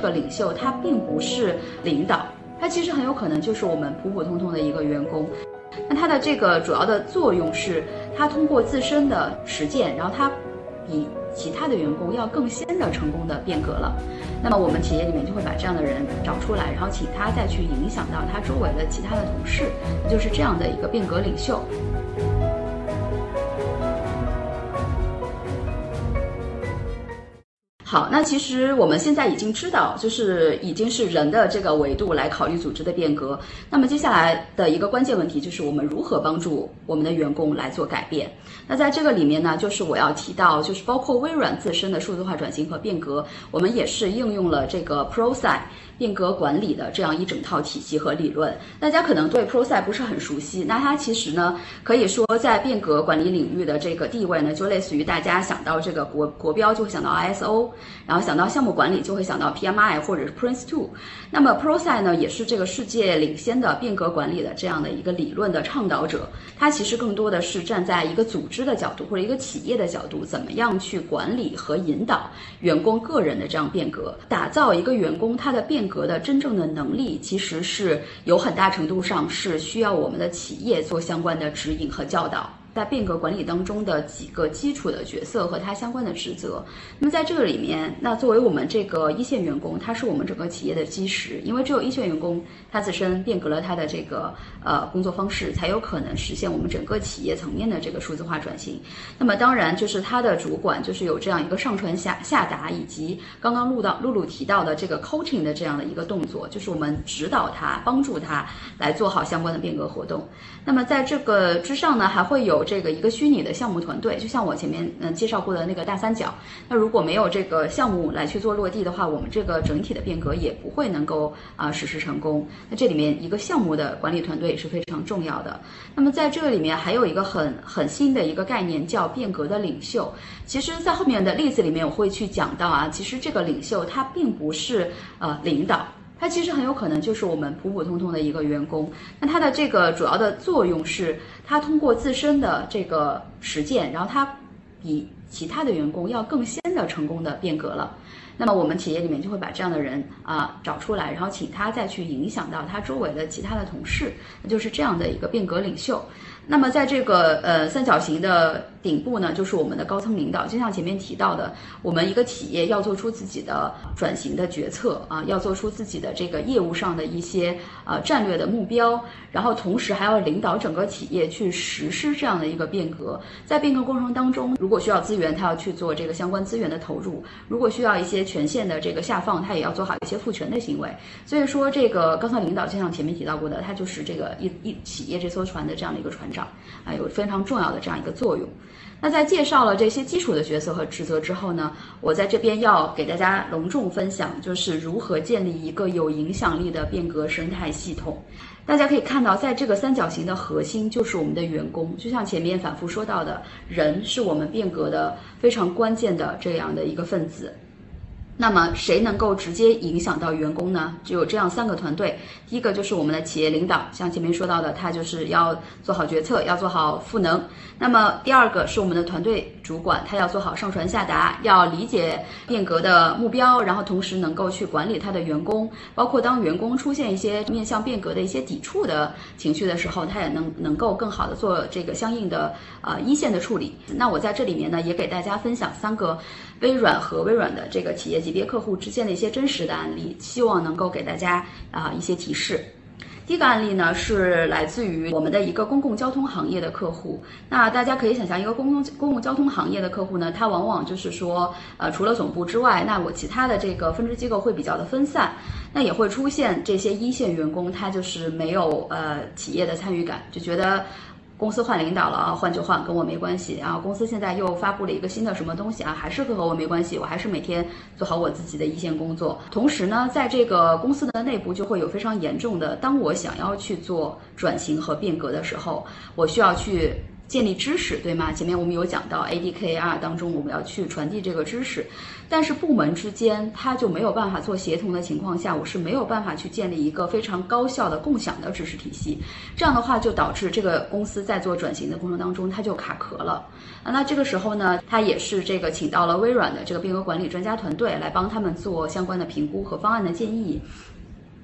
这个领袖他并不是领导，他其实很有可能就是我们普普通通的一个员工。那他的这个主要的作用是，他通过自身的实践，然后他比其他的员工要更先的成功的变革了。那么我们企业里面就会把这样的人找出来，然后请他再去影响到他周围的其他的同事，就是这样的一个变革领袖。好，那其实我们现在已经知道，就是已经是人的这个维度来考虑组织的变革。那么接下来的一个关键问题就是我们如何帮助我们的员工来做改变。那在这个里面呢，就是我要提到，就是包括微软自身的数字化转型和变革，我们也是应用了这个 Process 变革管理的这样一整套体系和理论。大家可能对 Procy 不是很熟悉，那它其实呢，可以说在变革管理领域的这个地位呢，就类似于大家想到这个国国标就会想到 ISO。然后想到项目管理，就会想到 PMI 或者是 Prince Two。那么 Procy 呢，也是这个世界领先的变革管理的这样的一个理论的倡导者。它其实更多的是站在一个组织的角度或者一个企业的角度，怎么样去管理和引导员工个人的这样变革，打造一个员工他的变格的真正的能力，其实是有很大程度上是需要我们的企业做相关的指引和教导。在变革管理当中的几个基础的角色和它相关的职责。那么在这个里面，那作为我们这个一线员工，他是我们整个企业的基石，因为只有一线员工他自身变革了他的这个呃工作方式，才有可能实现我们整个企业层面的这个数字化转型。那么当然就是他的主管就是有这样一个上传下下达，以及刚刚录到露露提到的这个 coaching 的这样的一个动作，就是我们指导他，帮助他来做好相关的变革活动。那么在这个之上呢，还会有。这个一个虚拟的项目团队，就像我前面嗯介绍过的那个大三角。那如果没有这个项目来去做落地的话，我们这个整体的变革也不会能够啊实施成功。那这里面一个项目的管理团队也是非常重要的。那么在这个里面还有一个很很新的一个概念叫变革的领袖。其实，在后面的例子里面我会去讲到啊，其实这个领袖他并不是呃领导。他其实很有可能就是我们普普通通的一个员工，那他的这个主要的作用是，他通过自身的这个实践，然后他比其他的员工要更先的成功的变革了。那么我们企业里面就会把这样的人啊找出来，然后请他再去影响到他周围的其他的同事，那就是这样的一个变革领袖。那么在这个呃三角形的顶部呢，就是我们的高层领导。就像前面提到的，我们一个企业要做出自己的转型的决策啊，要做出自己的这个业务上的一些呃战略的目标，然后同时还要领导整个企业去实施这样的一个变革。在变革过程当中，如果需要资源，他要去做这个相关资源的投入；如果需要一些权限的这个下放，他也要做好一些赋权的行为。所以说，这个高层领导就像前面提到过的，他就是这个一一企业这艘船的这样的一个船长。啊，有非常重要的这样一个作用。那在介绍了这些基础的角色和职责之后呢，我在这边要给大家隆重分享，就是如何建立一个有影响力的变革生态系统。大家可以看到，在这个三角形的核心就是我们的员工，就像前面反复说到的，人是我们变革的非常关键的这样的一个分子。那么谁能够直接影响到员工呢？只有这样三个团队。第一个就是我们的企业领导，像前面说到的，他就是要做好决策，要做好赋能。那么第二个是我们的团队主管，他要做好上传下达，要理解变革的目标，然后同时能够去管理他的员工，包括当员工出现一些面向变革的一些抵触的情绪的时候，他也能能够更好的做这个相应的呃一线的处理。那我在这里面呢，也给大家分享三个微软和微软的这个企业级。别客户之间的一些真实的案例，希望能够给大家啊一些提示。第一个案例呢是来自于我们的一个公共交通行业的客户。那大家可以想象，一个公共公共交通行业的客户呢，他往往就是说，呃，除了总部之外，那我其他的这个分支机构会比较的分散，那也会出现这些一线员工，他就是没有呃企业的参与感，就觉得。公司换领导了啊，换就换，跟我没关系。啊公司现在又发布了一个新的什么东西啊，还是会和我没关系。我还是每天做好我自己的一线工作。同时呢，在这个公司的内部就会有非常严重的，当我想要去做转型和变革的时候，我需要去建立知识，对吗？前面我们有讲到 ADKR 当中，我们要去传递这个知识，但是部门之间它就没有办法做协同的情况下，我是没有办法去建立一个非常高效的共享的知识体系。这样的话，就导致这个公司在做转型的过程当中，它就卡壳了。啊，那这个时候呢，他也是这个请到了微软的这个变革管理专家团队来帮他们做相关的评估和方案的建议。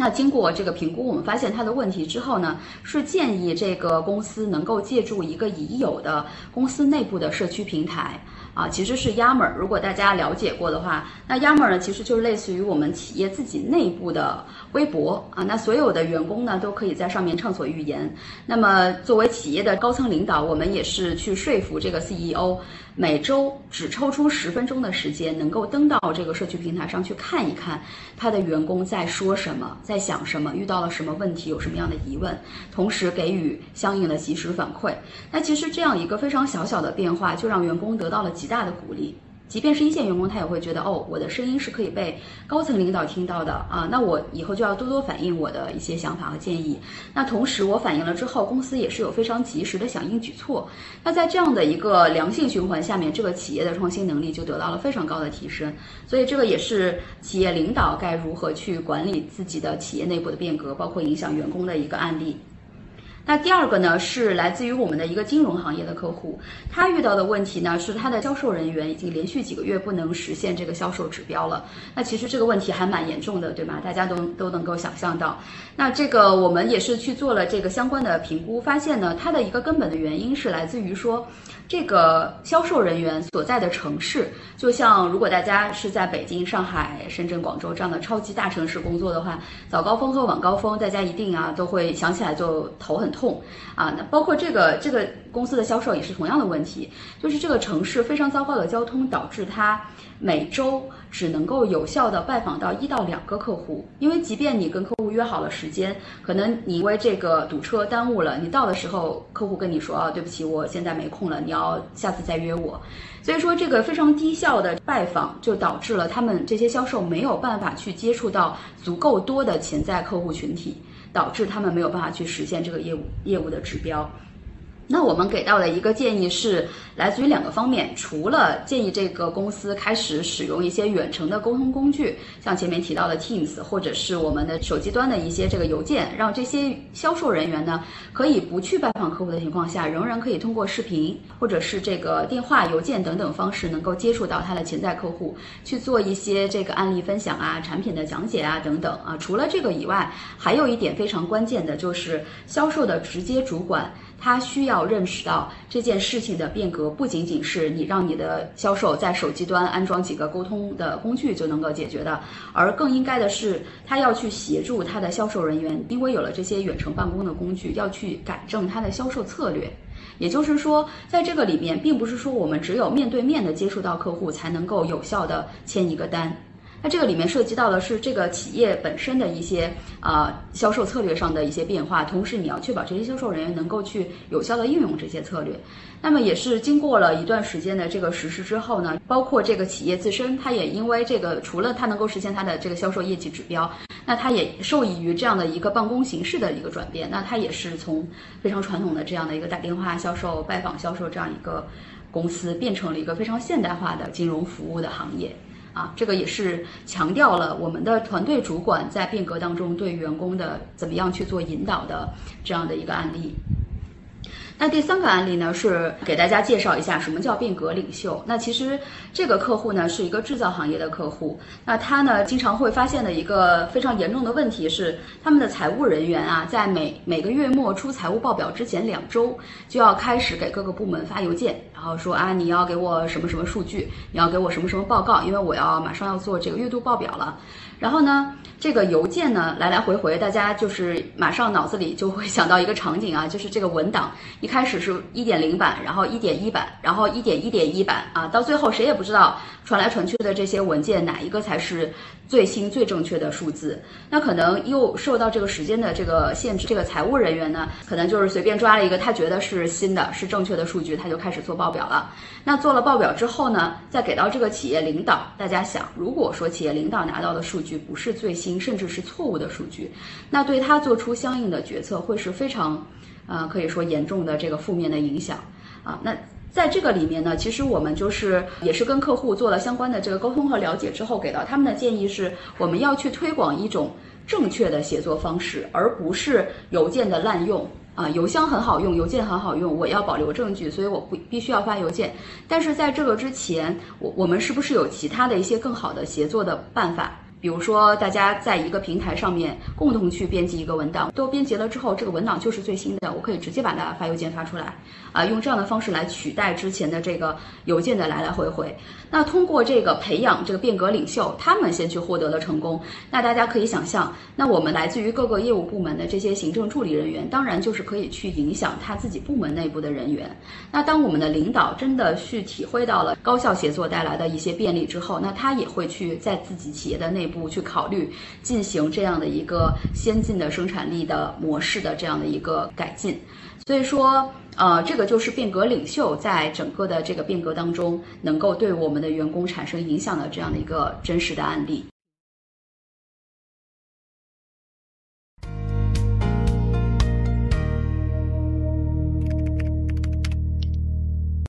那经过这个评估，我们发现他的问题之后呢，是建议这个公司能够借助一个已有的公司内部的社区平台啊，其实是 Yammer。如果大家了解过的话，那 Yammer 呢，其实就是类似于我们企业自己内部的微博啊。那所有的员工呢，都可以在上面畅所欲言。那么作为企业的高层领导，我们也是去说服这个 CEO。每周只抽出十分钟的时间，能够登到这个社区平台上去看一看他的员工在说什么，在想什么，遇到了什么问题，有什么样的疑问，同时给予相应的及时反馈。那其实这样一个非常小小的变化，就让员工得到了极大的鼓励。即便是一线员工，他也会觉得哦，我的声音是可以被高层领导听到的啊，那我以后就要多多反映我的一些想法和建议。那同时我反映了之后，公司也是有非常及时的响应举措。那在这样的一个良性循环下面，这个企业的创新能力就得到了非常高的提升。所以这个也是企业领导该如何去管理自己的企业内部的变革，包括影响员工的一个案例。那第二个呢，是来自于我们的一个金融行业的客户，他遇到的问题呢，是他的销售人员已经连续几个月不能实现这个销售指标了。那其实这个问题还蛮严重的，对吗？大家都都能够想象到。那这个我们也是去做了这个相关的评估，发现呢，它的一个根本的原因是来自于说，这个销售人员所在的城市，就像如果大家是在北京、上海、深圳、广州这样的超级大城市工作的话，早高峰和晚高峰，大家一定啊都会想起来就头很痛。痛啊！那包括这个这个公司的销售也是同样的问题，就是这个城市非常糟糕的交通导致他每周只能够有效的拜访到一到两个客户，因为即便你跟客户约好了时间，可能你因为这个堵车耽误了，你到的时候客户跟你说啊，对不起，我现在没空了，你要下次再约我。所以说这个非常低效的拜访就导致了他们这些销售没有办法去接触到足够多的潜在客户群体。导致他们没有办法去实现这个业务业务的指标。那我们给到的一个建议是来自于两个方面，除了建议这个公司开始使用一些远程的沟通工具，像前面提到的 Teams，或者是我们的手机端的一些这个邮件，让这些销售人员呢可以不去拜访客户的情况下，仍然可以通过视频或者是这个电话、邮件等等方式，能够接触到他的潜在客户，去做一些这个案例分享啊、产品的讲解啊等等啊。除了这个以外，还有一点非常关键的就是销售的直接主管。他需要认识到这件事情的变革不仅仅是你让你的销售在手机端安装几个沟通的工具就能够解决的，而更应该的是他要去协助他的销售人员，因为有了这些远程办公的工具，要去改正他的销售策略。也就是说，在这个里面，并不是说我们只有面对面的接触到客户才能够有效的签一个单。那这个里面涉及到的是这个企业本身的一些呃销售策略上的一些变化，同时你要确保这些销售人员能够去有效的应用这些策略。那么也是经过了一段时间的这个实施之后呢，包括这个企业自身，它也因为这个除了它能够实现它的这个销售业绩指标，那它也受益于这样的一个办公形式的一个转变。那它也是从非常传统的这样的一个打电话销售、拜访销售这样一个公司，变成了一个非常现代化的金融服务的行业。啊，这个也是强调了我们的团队主管在变革当中对员工的怎么样去做引导的这样的一个案例。那第三个案例呢，是给大家介绍一下什么叫变革领袖。那其实这个客户呢是一个制造行业的客户，那他呢经常会发现的一个非常严重的问题是，他们的财务人员啊，在每每个月末出财务报表之前两周，就要开始给各个部门发邮件，然后说啊，你要给我什么什么数据，你要给我什么什么报告，因为我要马上要做这个月度报表了。然后呢，这个邮件呢来来回回，大家就是马上脑子里就会想到一个场景啊，就是这个文档一开始是一点零版，然后一点一版，然后一点一点一版啊，到最后谁也不知道传来传去的这些文件哪一个才是最新最正确的数字。那可能又受到这个时间的这个限制，这个财务人员呢，可能就是随便抓了一个他觉得是新的、是正确的数据，他就开始做报表了。那做了报表之后呢，再给到这个企业领导，大家想，如果说企业领导拿到的数据，不是最新，甚至是错误的数据，那对他做出相应的决策会是非常，呃，可以说严重的这个负面的影响啊。那在这个里面呢，其实我们就是也是跟客户做了相关的这个沟通和了解之后，给到他们的建议是，我们要去推广一种正确的写作方式，而不是邮件的滥用。啊，邮箱很好用，邮件很好用，我要保留证据，所以我不必须要发邮件。但是在这个之前，我我们是不是有其他的一些更好的协作的办法？比如说，大家在一个平台上面共同去编辑一个文档，都编辑了之后，这个文档就是最新的，我可以直接把它发邮件发出来，啊，用这样的方式来取代之前的这个邮件的来来回回。那通过这个培养这个变革领袖，他们先去获得了成功。那大家可以想象，那我们来自于各个业务部门的这些行政助理人员，当然就是可以去影响他自己部门内部的人员。那当我们的领导真的去体会到了高效协作带来的一些便利之后，那他也会去在自己企业的内不去考虑进行这样的一个先进的生产力的模式的这样的一个改进。所以说，呃，这个就是变革领袖在整个的这个变革当中能够对我们的员工产生影响的这样的一个真实的案例。